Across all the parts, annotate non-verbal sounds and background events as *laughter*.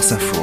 Info.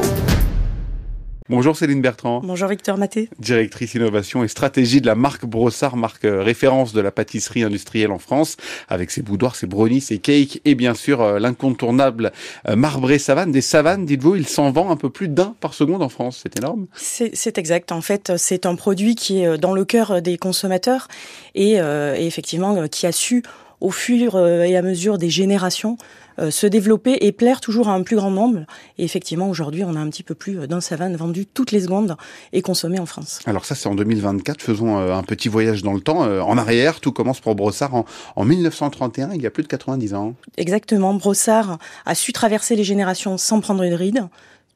Bonjour Céline Bertrand. Bonjour Victor Maté. Directrice innovation et stratégie de la marque Brossard, marque euh, référence de la pâtisserie industrielle en France, avec ses boudoirs, ses brownies, ses cakes et bien sûr euh, l'incontournable euh, marbré savane. Des savanes, dites-vous, il s'en vend un peu plus d'un par seconde en France. C'est énorme. C'est exact. En fait, c'est un produit qui est dans le cœur des consommateurs et, et effectivement qui a su au fur et à mesure des générations euh, se développer et plaire toujours à un plus grand nombre. Et effectivement, aujourd'hui, on a un petit peu plus d'un savane vendu toutes les secondes et consommé en France. Alors ça, c'est en 2024. Faisons euh, un petit voyage dans le temps. Euh, en arrière, tout commence pour Brossard en, en 1931, il y a plus de 90 ans. Exactement. Brossard a su traverser les générations sans prendre une ride.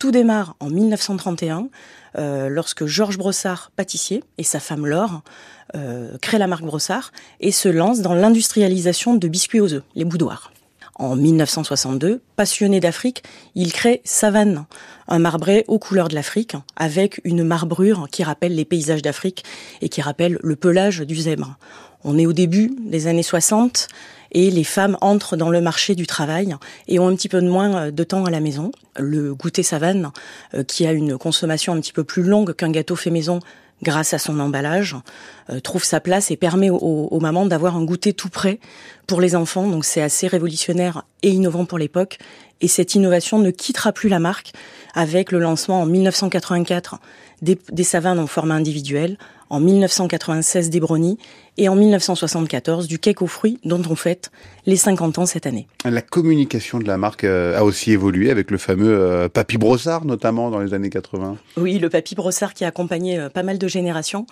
Tout démarre en 1931, euh, lorsque Georges Brossard, pâtissier, et sa femme Laure euh, créent la marque Brossard et se lancent dans l'industrialisation de biscuits aux œufs, les boudoirs. En 1962, passionné d'Afrique, il crée Savane, un marbré aux couleurs de l'Afrique, avec une marbrure qui rappelle les paysages d'Afrique et qui rappelle le pelage du zèbre. On est au début des années 60 et les femmes entrent dans le marché du travail et ont un petit peu moins de temps à la maison. Le goûter savane, euh, qui a une consommation un petit peu plus longue qu'un gâteau fait maison, grâce à son emballage, euh, trouve sa place et permet aux, mamans d'avoir un goûter tout prêt pour les enfants. Donc c'est assez révolutionnaire et innovant pour l'époque. Et cette innovation ne quittera plus la marque avec le lancement en 1984 des, des savanes en format individuel, en 1996 des brownies et en 1974 du cake aux fruits dont on fête les 50 ans cette année. La communication de la marque euh, a aussi évolué avec le fameux euh, Papy Brossard notamment dans les années 80. Oui, le Papy Brossard qui a accompagné euh, pas mal de générations,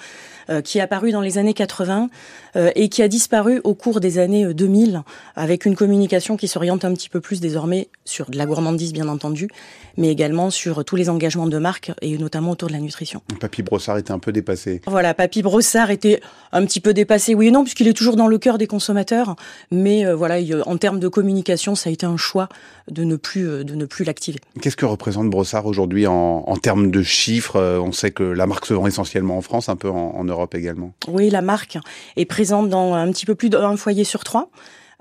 qui est apparu dans les années 80 et qui a disparu au cours des années 2000 avec une communication qui s'oriente un petit peu plus désormais sur de la gourmandise bien entendu, mais également sur tous les engagements de marque et notamment autour de la nutrition. Papy Brossard était un peu dépassé. Voilà, Papy Brossard était un petit peu dépassé, oui et non, puisqu'il est toujours dans le cœur des consommateurs, mais voilà, en termes de communication, ça a été un choix de ne plus, euh, de ne plus l'activer. Qu'est-ce que représente Brossard aujourd'hui en, termes de chiffres euh, On sait que la marque se vend essentiellement en France, un peu en, Europe également. Oui, la marque est présente dans un petit peu plus d'un foyer sur trois.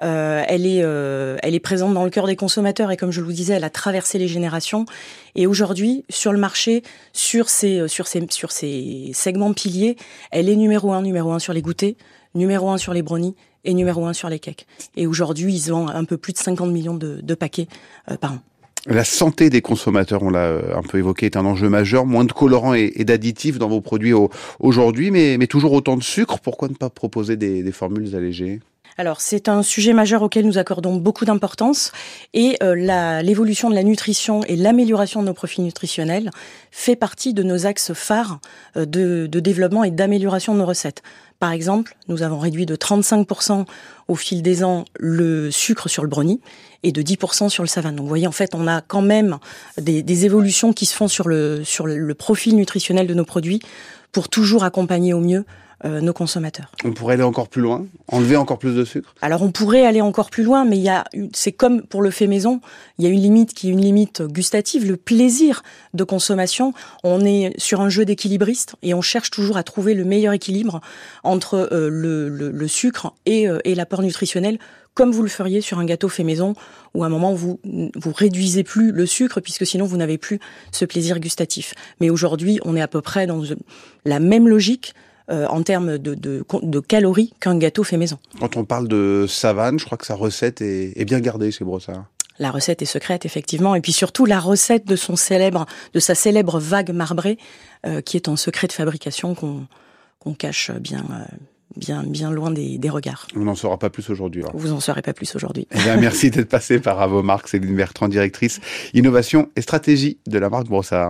Euh, elle est, elle est présente dans le cœur des consommateurs et comme je vous disais, elle a traversé les générations. Et aujourd'hui, sur le marché, sur ces, sur ces, segments piliers, elle est numéro un, numéro un sur les goûters, numéro un sur les brownies et numéro un sur les cakes. Et aujourd'hui, ils ont un peu plus de 50 millions de, paquets euh, par an. La santé des consommateurs, on l'a euh, un peu évoqué, est un enjeu majeur. Moins de colorants et, d'additifs dans vos produits aujourd'hui, mais, toujours autant de sucre. Pourquoi ne pas proposer des formules allégées? Alors c'est un sujet majeur auquel nous accordons beaucoup d'importance et euh, l'évolution de la nutrition et l'amélioration de nos profils nutritionnels fait partie de nos axes phares euh, de, développement et d'amélioration de nos recettes. Par exemple, nous avons réduit de 35% au fil des ans le sucre sur le brownie et de 10% sur le savane. Donc vous voyez, en fait, on a quand même des, évolutions qui se font sur le profil nutritionnel de nos produits pour toujours accompagner au mieux euh, nos consommateurs. On pourrait aller encore plus loin, enlever encore plus de sucre? Alors on pourrait aller encore plus loin, mais il y a, c'est comme pour le fait maison, il y a une limite qui est une limite gustative, le plaisir de consommation. On est sur un jeu d'équilibriste et on cherche toujours à trouver le meilleur équilibre entre euh, le, le, sucre et, euh, et l'apport nutritionnel comme vous le feriez sur un gâteau fait maison, où à un moment vous vous réduisez plus le sucre puisque sinon vous n'avez plus ce plaisir gustatif. Mais aujourd'hui, on est à peu près dans la même logique euh, en termes de, de, de calories qu'un gâteau fait maison. Quand on parle de savane, je crois que sa recette est, est bien gardée chez Brossard. La recette est secrète, effectivement, et puis surtout la recette de son célèbre, de sa célèbre vague marbrée, euh, qui est un secret de fabrication qu'on qu'on cache bien, euh, bien, bien loin des, des regards. On n'en saura pas plus aujourd'hui. Vous n'en saurez pas plus aujourd'hui. Eh merci *laughs* d'être passé par Avomark, Céline Bertrand, directrice innovation et stratégie de la marque Brossard.